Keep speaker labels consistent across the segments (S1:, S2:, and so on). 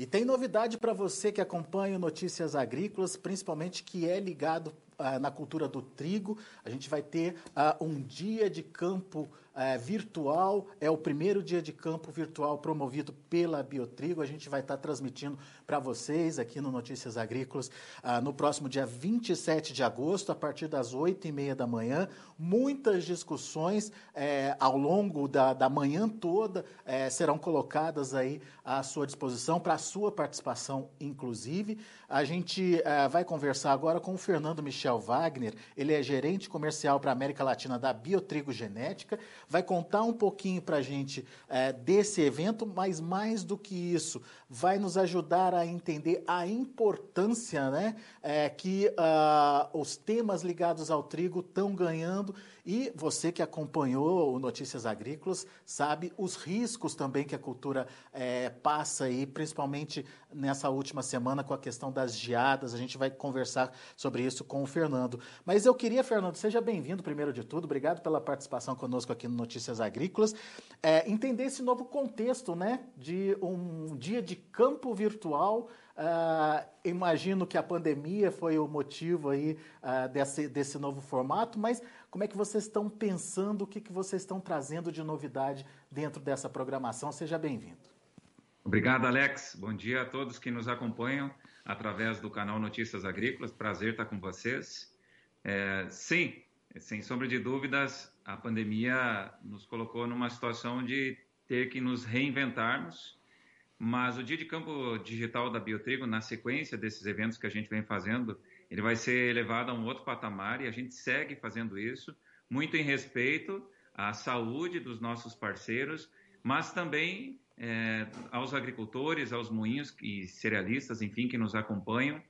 S1: E tem novidade para você que acompanha Notícias Agrícolas, principalmente que é ligado na cultura do trigo. A gente vai ter ah, um dia de campo é, virtual, é o primeiro dia de campo virtual promovido pela Biotrigo. A gente vai estar transmitindo para vocês aqui no Notícias Agrícolas ah, no próximo dia 27 de agosto, a partir das 8 e meia da manhã. Muitas discussões é, ao longo da, da manhã toda é, serão colocadas aí à sua disposição, para a sua participação, inclusive. A gente vai conversar agora com o Fernando Michel Wagner, ele é gerente comercial para a América Latina da Biotrigo Genética vai contar um pouquinho para a gente é, desse evento, mas mais do que isso, vai nos ajudar a entender a importância né, é, que uh, os temas ligados ao trigo estão ganhando e você que acompanhou o Notícias Agrícolas sabe os riscos também que a cultura é, passa aí, principalmente nessa última semana com a questão das geadas. A gente vai conversar sobre isso com o Fernando. Mas eu queria, Fernando, seja bem-vindo primeiro de tudo. Obrigado pela participação conosco aqui no Notícias Agrícolas. É, entender esse novo contexto, né, de um dia de campo virtual. Uh, imagino que a pandemia foi o motivo aí uh, desse, desse novo formato, mas como é que vocês estão pensando, o que, que vocês estão trazendo de novidade dentro dessa programação? Seja bem-vindo.
S2: Obrigado, Alex. Bom dia a todos que nos acompanham através do canal Notícias Agrícolas. Prazer estar com vocês. É, sim, sem sombra de dúvidas, a pandemia nos colocou numa situação de ter que nos reinventarmos, mas o Dia de Campo Digital da Biotrigo, na sequência desses eventos que a gente vem fazendo, ele vai ser elevado a um outro patamar e a gente segue fazendo isso, muito em respeito à saúde dos nossos parceiros, mas também é, aos agricultores, aos moinhos e cerealistas, enfim, que nos acompanham,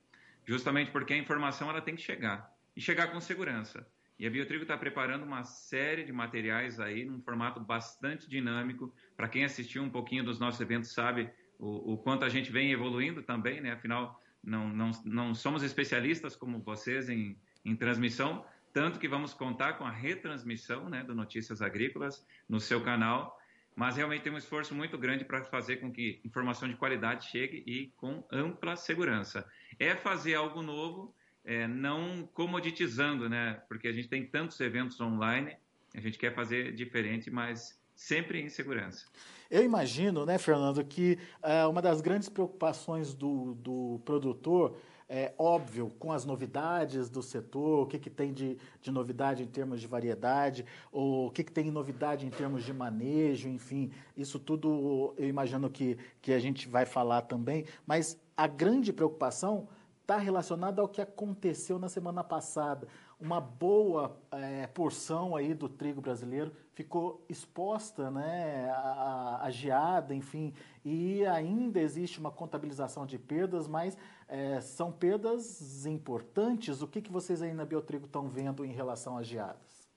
S2: justamente porque a informação ela tem que chegar e chegar com segurança. E a Biotrigo está preparando uma série de materiais aí num formato bastante dinâmico. Para quem assistiu um pouquinho dos nossos eventos sabe o, o, quanto a gente vem evoluindo também, né? Afinal, não, não, não somos especialistas como vocês em, em transmissão, tanto que vamos contar com a retransmissão né, do Notícias Agrícolas no seu canal, mas realmente tem um esforço muito grande para fazer com que informação de qualidade chegue e com ampla segurança. É fazer algo novo é, não comoditizando, né? Porque a gente tem tantos eventos online, a gente quer fazer diferente, mas sempre em segurança.
S1: Eu imagino, né, Fernando, que é, uma das grandes preocupações do, do produtor é óbvio, com as novidades do setor, o que, que tem de, de novidade em termos de variedade, ou o que, que tem de novidade em termos de manejo, enfim, isso tudo eu imagino que, que a gente vai falar também, mas a grande preocupação está relacionado ao que aconteceu na semana passada. Uma boa é, porção aí do trigo brasileiro ficou exposta né, à, geada, enfim, e ainda existe uma contabilização de perdas, mas é, são perdas importantes. O que, que vocês aí na Biotrigo estão vendo em relação às geadas?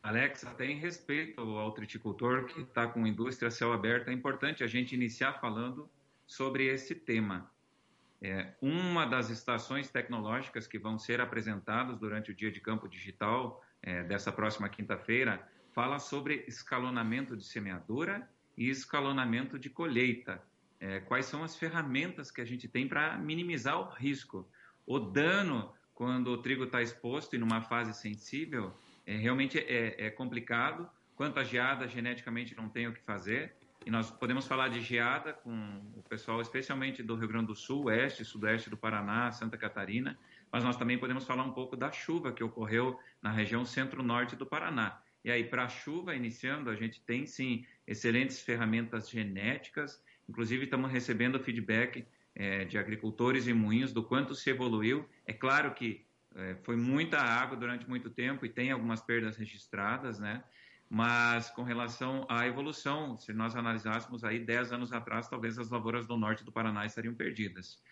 S2: Alex, até em respeito ao triticultor que está com indústria céu aberto, é importante a gente iniciar falando sobre esse tema. É, uma das estações tecnológicas que vão ser apresentadas durante o Dia de Campo Digital é, dessa próxima quinta-feira fala sobre escalonamento de semeadura e escalonamento de colheita. É, quais são as ferramentas que a gente tem para minimizar o risco? O dano quando o trigo está exposto e numa fase sensível é, realmente é, é complicado. Quanto à geada, geneticamente não tem o que fazer. E nós podemos falar de geada com o pessoal, especialmente do Rio Grande do Sul, oeste, sudoeste do Paraná, Santa Catarina, mas nós também podemos falar um pouco da chuva que ocorreu na região centro-norte do Paraná. E aí, para a chuva, iniciando, a gente tem sim excelentes ferramentas genéticas, inclusive estamos recebendo feedback é, de agricultores e moinhos do quanto se evoluiu. É claro que é, foi muita água durante muito tempo e tem algumas perdas registradas, né? Mas com relação à evolução, se nós analisássemos aí 10 anos atrás, talvez as lavouras do norte do Paraná estariam perdidas.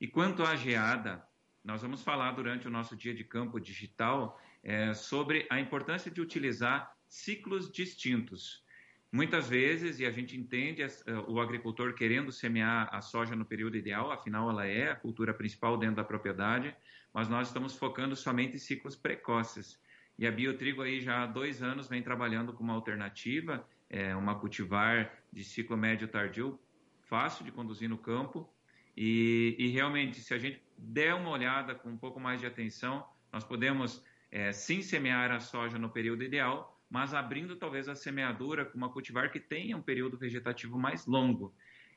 S2: E quanto à geada, nós vamos falar durante o nosso dia de campo digital é, sobre a importância de utilizar ciclos distintos. Muitas vezes, e a gente entende é, o agricultor querendo semear a soja no período ideal, afinal ela é a cultura principal dentro da propriedade, mas nós estamos focando somente em ciclos precoces. E a Biotrigo aí já há dois anos vem trabalhando com uma alternativa, é, uma cultivar de ciclo médio tardio, fácil de conduzir no campo, E, e, realmente, se a gente der uma olhada com um pouco mais de atenção, nós podemos é, sim semear a soja no período ideal, mas abrindo talvez a semeadura com uma cultivar que tenha um período vegetativo mais longo.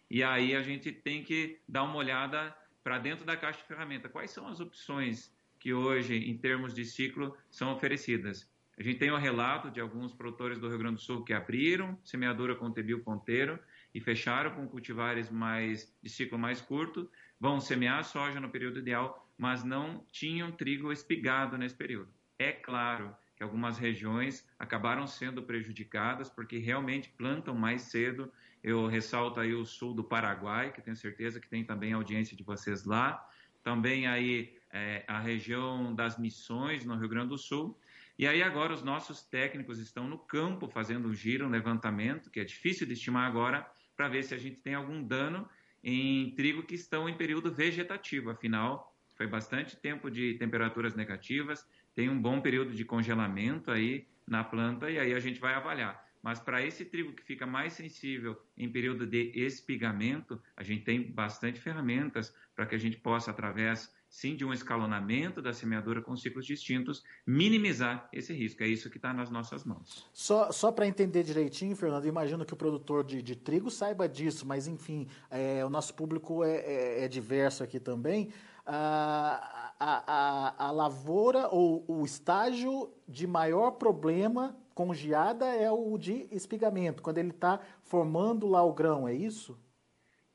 S2: E aí a gente tem que dar uma olhada para dentro da caixa de ferramenta. Quais são as opções que hoje, em termos de ciclo, são oferecidas? A gente tem um relato de alguns produtores do Rio Grande do Sul que abriram semeadura com tebil ponteiro e fecharam com cultivares mais de ciclo mais curto, vão semear soja no período ideal, mas não tinham trigo espigado nesse período. É claro que algumas regiões acabaram sendo prejudicadas porque realmente plantam mais cedo. Eu ressalto aí o sul do Paraguai, que tenho certeza que tem também audiência de vocês lá. Também aí é, a região das Missões, no Rio Grande do Sul. E aí agora os nossos técnicos estão no campo fazendo um giro, um levantamento, que é difícil de estimar agora, para ver se a gente tem algum dano em trigo que estão em período vegetativo. Afinal, foi bastante tempo de temperaturas negativas, tem um bom período de congelamento aí na planta e aí a gente vai avaliar. Mas para esse trigo que fica mais sensível em período de espigamento, a gente tem bastante ferramentas para que a gente possa, através sim de um escalonamento da semeadura com ciclos distintos, minimizar esse risco. É isso que está nas nossas mãos.
S1: Só, só para entender direitinho, Fernando, imagino que o produtor de, de trigo saiba disso, mas enfim, é, o nosso público é, é, é diverso aqui também. A, a, a, a lavoura ou o estágio de maior problema com geada é o de espigamento, quando ele está formando lá o grão, é isso?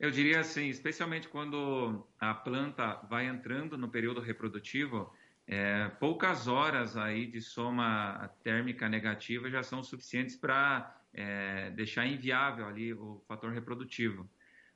S2: Eu diria assim, especialmente quando a planta vai entrando no período reprodutivo, é, poucas horas aí de soma térmica negativa já são suficientes para é, deixar inviável ali o fator reprodutivo.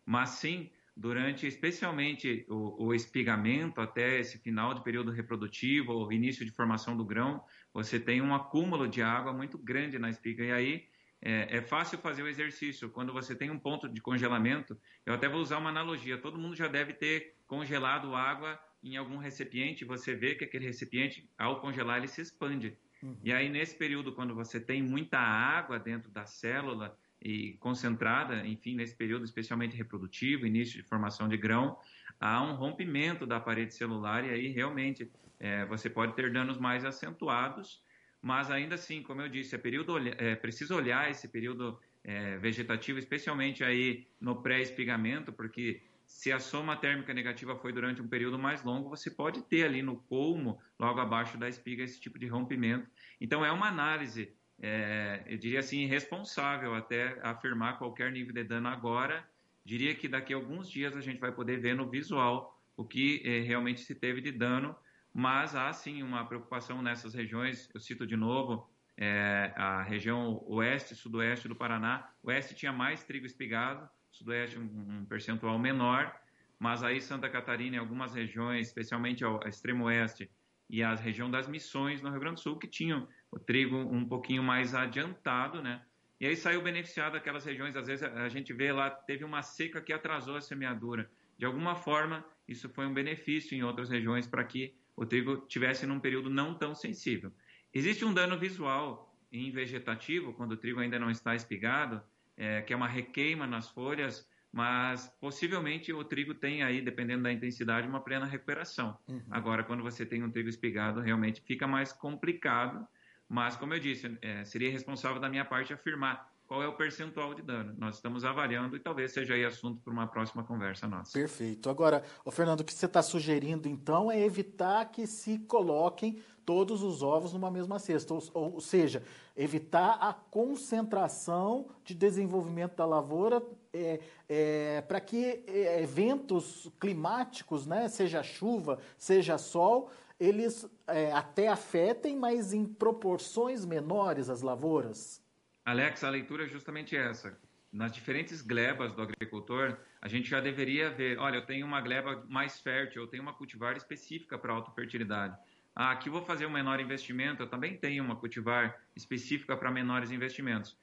S2: Mas sim, durante especialmente o, o, espigamento até esse final de período reprodutivo, o início de formação do grão, você tem um acúmulo de água muito grande na espiga e aí é, é, fácil fazer o exercício. Quando você tem um ponto de congelamento, eu até vou usar uma analogia. Todo mundo já deve ter congelado água em algum recipiente. Você vê que aquele recipiente, ao congelar, ele se expande. Uhum. E aí, nesse período, quando você tem muita água dentro da célula e concentrada, enfim, nesse período especialmente reprodutivo, início de formação de grão, há um rompimento da parede celular e aí realmente é, você pode ter danos mais acentuados mas ainda assim, como eu disse, é, período, é preciso olhar esse período é, vegetativo, especialmente aí no pré-espigamento, porque se a soma térmica negativa foi durante um período mais longo, você pode ter ali no colmo, logo abaixo da espiga, esse tipo de rompimento. Então, é uma análise, é, eu diria assim, irresponsável até afirmar qualquer nível de dano agora. Diria que daqui a alguns dias a gente vai poder ver no visual o que é, realmente se teve de dano mas há sim uma preocupação nessas regiões. Eu cito de novo é, a região oeste, sudoeste do Paraná. Oeste tinha mais trigo espigado, sudoeste um, um percentual menor, mas aí Santa Catarina e algumas regiões, especialmente ao extremo oeste e a região das Missões no Rio Grande do Sul, que tinham o trigo um pouquinho mais adiantado, né? E aí saiu beneficiado aquelas regiões, às vezes a gente vê lá, teve uma seca que atrasou a semeadura. De alguma forma, isso foi um benefício em outras regiões para que o trigo tivesse num período não tão sensível. Existe um dano visual em vegetativo, quando o trigo ainda não está espigado, é, que é uma requeima nas folhas, mas possivelmente o trigo tem aí, dependendo da intensidade, uma plena recuperação. Uhum. Agora, quando você tem um trigo espigado, realmente fica mais complicado, mas como eu disse, é, seria responsável da minha parte afirmar qual é o percentual de dano. Nós estamos avaliando e talvez seja aí assunto para uma próxima conversa nossa.
S1: Perfeito. Agora, o Fernando, o que você está sugerindo então é evitar que se coloquem todos os ovos numa mesma cesta, ou, ou seja, evitar a concentração de desenvolvimento da lavoura é, é, para que é, eventos climáticos, né, seja chuva, seja sol, eles é, até afetem, mas em proporções menores as lavouras.
S2: Alex, a leitura é justamente essa. Nas diferentes glebas do agricultor, a gente já deveria ver, olha, eu tenho uma gleba mais fértil, eu tenho uma cultivar específica para autofertilidade. Ah, aqui vou fazer um menor investimento, eu também tenho uma cultivar específica para menores investimentos.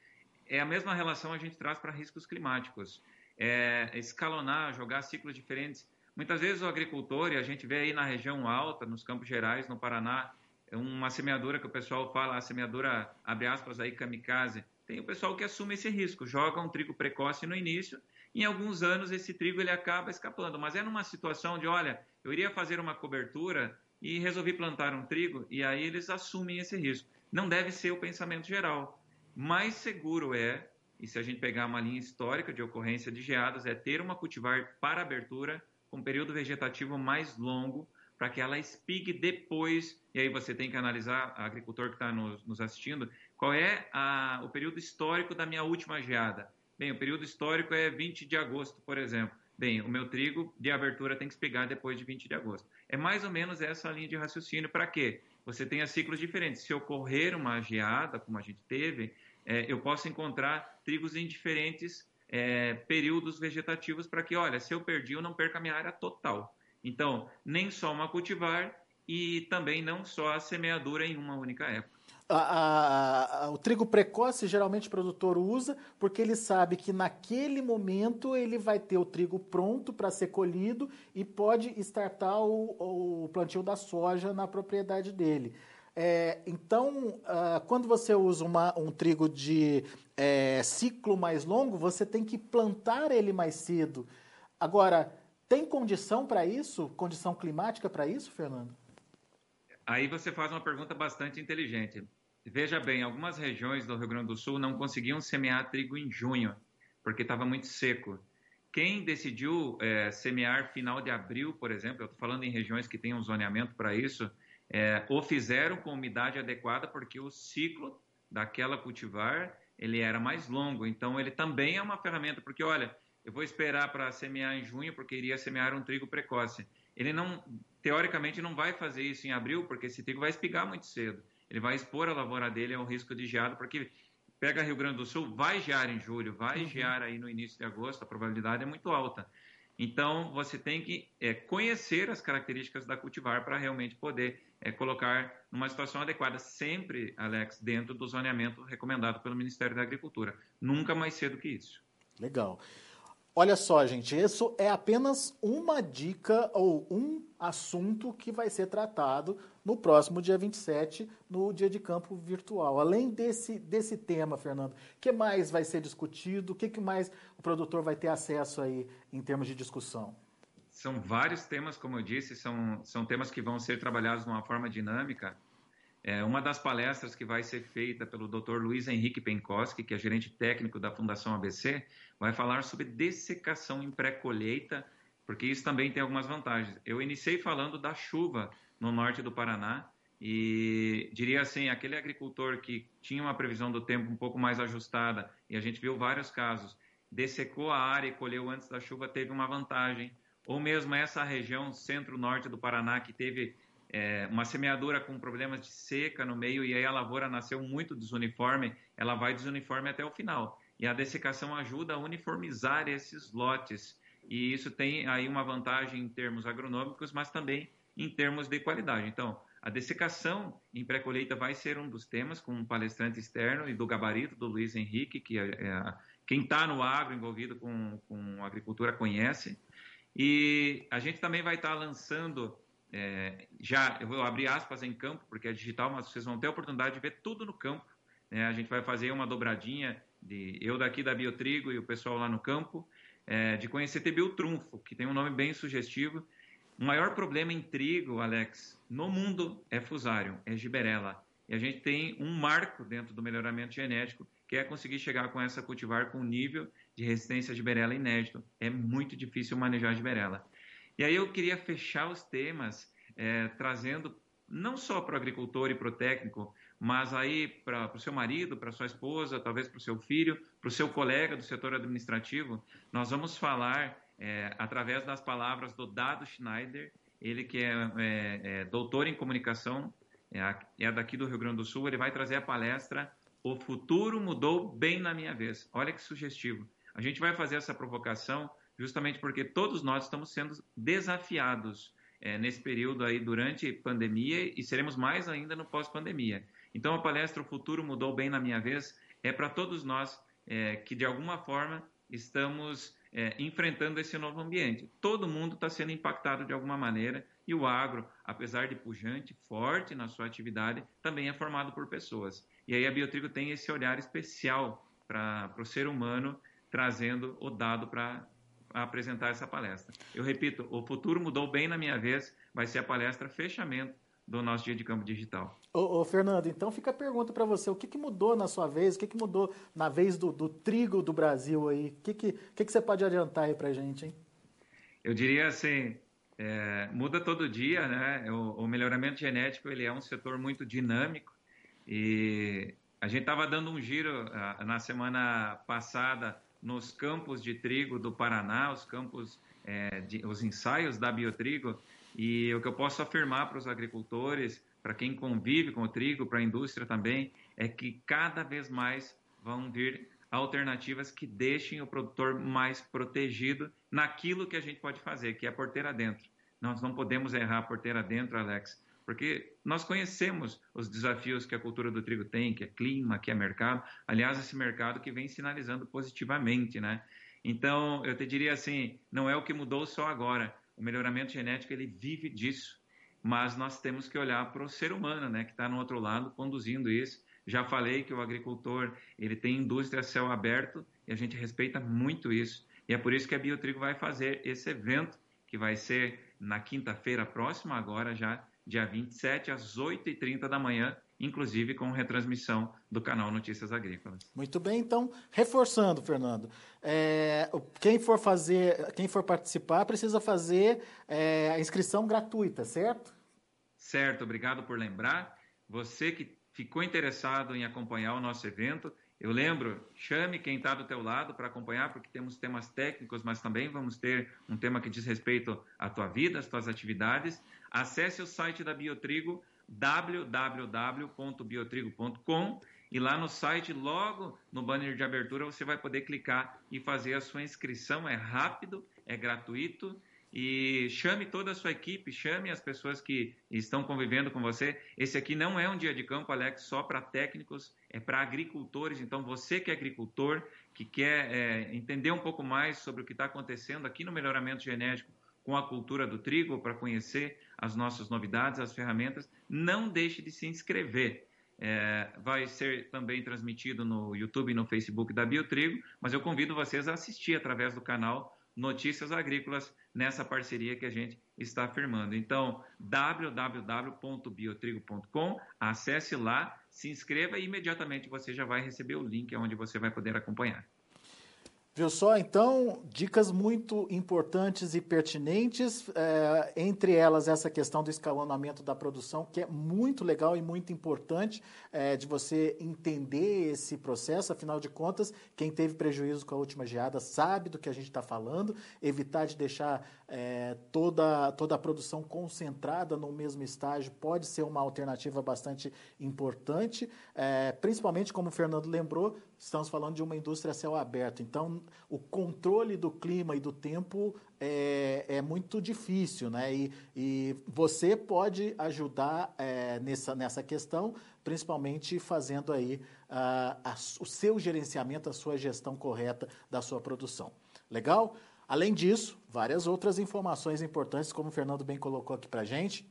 S2: É a mesma relação a gente traz para riscos climáticos. É escalonar, jogar ciclos diferentes. Muitas vezes o agricultor, e a gente vê aí na região alta, nos Campos Gerais, no Paraná, uma semeadura que o pessoal fala, a semeadura, abre aspas aí, kamikaze, tem o pessoal que assume esse risco, joga um trigo precoce no início Em alguns anos esse trigo ele acaba escapando, mas é numa situação de, olha, eu iria fazer uma cobertura e resolvi plantar um trigo e aí eles assumem esse risco. Não deve ser o pensamento geral. Mais seguro é, e se a gente pegar uma linha histórica de ocorrência de geadas, é ter uma cultivar para abertura com um período vegetativo mais longo para que ela espigue depois. E aí você tem que analisar, agricultor que está nos, nos, assistindo, qual é a, o período histórico da minha última geada. Bem, o período histórico é 20 de agosto, por exemplo. Bem, o meu trigo de abertura tem que espigar depois de 20 de agosto. É mais ou menos essa linha de raciocínio. Para quê? Você tenha ciclos diferentes. Se ocorrer uma geada, como a gente teve, é, eu posso encontrar trigos em diferentes é, períodos vegetativos para que, olha, se eu perdi, eu não perca a minha área total. Então, nem só uma cultivar e também não só a semeadura em uma única época.
S1: A, a, a, o trigo precoce geralmente o produtor usa porque ele sabe que naquele momento ele vai ter o trigo pronto para ser colhido e pode startar o, o, plantio da soja na propriedade dele. É, então, uh, quando você usa uma, um trigo de é, ciclo mais longo, você tem que plantar ele mais cedo. Agora, tem condição para isso? Condição climática para isso, Fernando?
S2: Aí você faz uma pergunta bastante inteligente. Veja bem, algumas regiões do Rio Grande do Sul não conseguiam semear trigo em junho, porque estava muito seco. Quem decidiu é, semear final de abril, por exemplo, eu estou falando em regiões que têm um zoneamento para isso, é, ou fizeram com umidade adequada, porque o ciclo daquela cultivar ele era mais longo. Então, ele também é uma ferramenta, porque olha, eu vou esperar para semear em junho, porque iria semear um trigo precoce. Ele não, teoricamente, não vai fazer isso em abril, porque esse trigo vai espigar muito cedo. Ele vai expor a lavoura dele ao risco de geado, porque pega Rio Grande do Sul, vai gear em julho, vai uhum. gear aí no início de agosto, a probabilidade é muito alta. Então, você tem que é, conhecer as características da cultivar para realmente poder é, colocar numa situação adequada, sempre, Alex, dentro do zoneamento recomendado pelo Ministério da Agricultura. Nunca mais cedo que isso.
S1: Legal. Olha só, gente, isso é apenas uma dica ou um assunto que vai ser tratado no próximo dia 27, no dia de campo virtual. Além desse, desse tema, Fernando, o que mais vai ser discutido? O que, que mais o produtor vai ter acesso aí em termos de discussão?
S2: São vários temas, como eu disse, são, são temas que vão ser trabalhados de uma forma dinâmica é, uma das palestras que vai ser feita pelo Dr. Luiz Henrique Penkoski, que é gerente técnico da Fundação ABC, vai falar sobre dessecação em pré-colheita, porque isso também tem algumas vantagens. Eu iniciei falando da chuva no norte do Paraná e diria assim, aquele agricultor que tinha uma previsão do tempo um pouco mais ajustada, e a gente viu vários casos, dessecou a área e colheu antes da chuva, teve uma vantagem. Ou mesmo essa região centro-norte do Paraná, que teve é, uma semeadura com problemas de seca no meio e aí a lavoura nasceu muito desuniforme, ela vai desuniforme até o final. E a dessecação ajuda a uniformizar esses lotes. E isso tem aí uma vantagem em termos agronômicos, mas também em termos de qualidade. Então, a dessecação em pré-colheita vai ser um dos temas, com um palestrante externo e do gabarito do Luiz Henrique, que é, é quem está no agro envolvido com, com agricultura conhece. E a gente também vai estar tá lançando é, já, eu vou abrir aspas em campo, porque é digital, mas vocês vão ter a oportunidade de ver tudo no campo. Né? A gente vai fazer uma dobradinha de eu daqui da Biotrigo e o pessoal lá no campo, é, de conhecer TB Trunfo, que tem um nome bem sugestivo. O maior problema em trigo, Alex, no mundo é fusário, é giberela. E a gente tem um marco dentro do melhoramento genético, que é conseguir chegar com essa cultivar com nível de resistência a giberela inédito. É muito difícil manejar a giberela. E aí eu queria fechar os temas é, trazendo não só para o agricultor e para o técnico, mas aí para o seu marido, para sua esposa, talvez para o seu filho, para o seu colega do setor administrativo. Nós vamos falar é, através das palavras do Dado Schneider, ele que é, é, é doutor em comunicação, é, é daqui do Rio Grande do Sul, ele vai trazer a palestra O Futuro Mudou Bem na Minha Vez. Olha que sugestivo. A gente vai fazer essa provocação justamente porque todos nós estamos sendo desafiados é, nesse período aí durante pandemia e seremos mais ainda no pós-pandemia. Então a palestra O Futuro Mudou Bem na Minha Vez é para todos nós é, que de alguma forma estamos é, enfrentando esse novo ambiente. Todo mundo está sendo impactado de alguma maneira e o agro, apesar de pujante, forte na sua atividade, também é formado por pessoas. E aí a Biotrigo tem esse olhar especial para o ser humano trazendo o dado para apresentar essa palestra. Eu repito, o futuro mudou bem na minha vez, vai ser a palestra fechamento do nosso dia de campo digital.
S1: Ô, ô Fernando, então fica a pergunta para você, o que, que, mudou na sua vez, o que, que mudou na vez do, do, trigo do Brasil aí? O que, que, que, que você pode adiantar aí para gente, hein?
S2: Eu diria assim, é, muda todo dia, né? O, o, melhoramento genético ele é um setor muito dinâmico e a gente estava dando um giro uh, na semana passada nos campos de trigo do Paraná, os campos, é, de, os ensaios da Biotrigo e o que eu posso afirmar para os agricultores, para quem convive com o trigo, para a indústria também, é que cada vez mais vão vir alternativas que deixem o produtor mais protegido naquilo que a gente pode fazer, que é a porteira dentro. Nós não podemos errar a porteira dentro, Alex, porque nós conhecemos os desafios que a cultura do trigo tem, que é clima, que é mercado. Aliás, esse mercado que vem sinalizando positivamente, né? Então, eu te diria assim, não é o que mudou só agora. O melhoramento genético ele vive disso, mas nós temos que olhar para o ser humano, né, que está no outro lado conduzindo isso. Já falei que o agricultor ele tem indústria a céu aberto e a gente respeita muito isso. E é por isso que a Biotrigo vai fazer esse evento que vai ser na quinta-feira próxima, agora já dia 27 às 8h30 da manhã, inclusive com retransmissão do canal Notícias Agrícolas.
S1: Muito bem, então, reforçando, Fernando, é, quem for fazer, quem for participar, precisa fazer é, a inscrição gratuita, certo?
S2: Certo, obrigado por lembrar. Você que ficou interessado em acompanhar o nosso evento, eu lembro, chame quem está do teu lado para acompanhar, porque temos temas técnicos, mas também vamos ter um tema que diz respeito à tua vida, às tuas atividades. Acesse o site da Biotrigo, www.biotrigo.com e lá no site, logo no banner de abertura, você vai poder clicar e fazer a sua inscrição. É rápido, é gratuito e chame toda a sua equipe, chame as pessoas que estão convivendo com você. Esse aqui não é um dia de campo, Alex, só para técnicos, é para agricultores. Então, você que é agricultor, que quer é, entender um pouco mais sobre o que está acontecendo aqui no melhoramento genético com a cultura do trigo, para conhecer as nossas novidades, as ferramentas, não deixe de se inscrever. É, vai ser também transmitido no YouTube e no Facebook da Biotrigo, mas eu convido vocês a assistir através do canal Notícias Agrícolas nessa parceria que a gente está firmando. Então, www.biotrigo.com, acesse lá, se inscreva e imediatamente você já vai receber o link onde você vai poder acompanhar.
S1: Viu só? Então, dicas muito importantes e pertinentes, é, entre elas essa questão do escalonamento da produção, que é muito legal e muito importante é, de você entender esse processo. Afinal de contas, quem teve prejuízo com a última geada sabe do que a gente está falando, evitar de deixar é, toda, toda a produção concentrada no mesmo estágio pode ser uma alternativa bastante importante, principalmente, como o Fernando lembrou, estamos falando de uma indústria a céu aberto. Então, o controle do clima e do tempo é, é muito difícil, né? E, e você pode ajudar é, nessa, nessa questão, principalmente fazendo aí a, o seu gerenciamento, a sua gestão correta da sua produção. Legal? Além disso, várias outras informações importantes, como o Fernando bem colocou aqui para gente.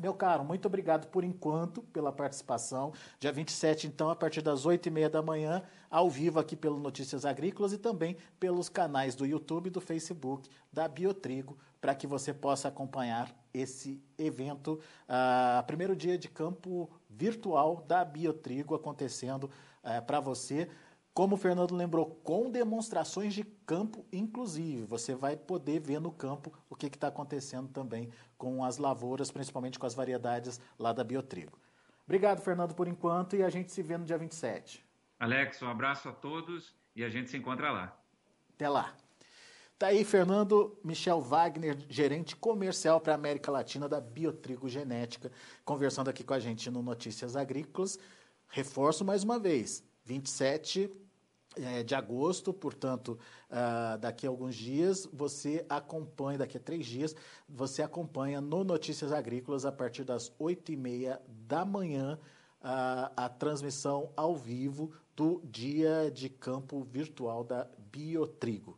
S1: Meu caro, muito obrigado por enquanto pela participação. Dia 27, então, a partir das 8h30 da manhã, ao vivo aqui pelo Notícias Agrícolas e também pelos canais do YouTube e do Facebook da Biotrigo, para que você possa acompanhar esse evento, uh, primeiro dia de campo virtual da Biotrigo acontecendo uh, para você. Como o Fernando lembrou, com demonstrações de campo, inclusive. Você vai poder ver no campo o que está acontecendo também com as lavouras, principalmente com as variedades lá da Biotrigo. Obrigado, Fernando, por enquanto, e a gente se vê no dia 27.
S2: Alex, um abraço a todos e a gente se encontra lá.
S1: Até lá. Tá aí Fernando Michel Wagner, gerente comercial para a América Latina da Biotrigo Genética, conversando aqui com a gente no Notícias Agrícolas. Reforço mais uma vez, 27 é, de agosto, portanto, uh, daqui a alguns dias, você acompanha, daqui a três dias, você acompanha no Notícias Agrícolas, a partir das oito e meia da manhã, uh, a transmissão ao vivo do Dia de Campo Virtual da Biotrigo.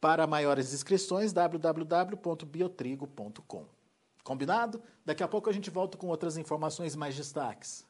S1: Para maiores inscrições, www.biotrigo.com. Combinado? Daqui a pouco a gente volta com outras informações mais destaques.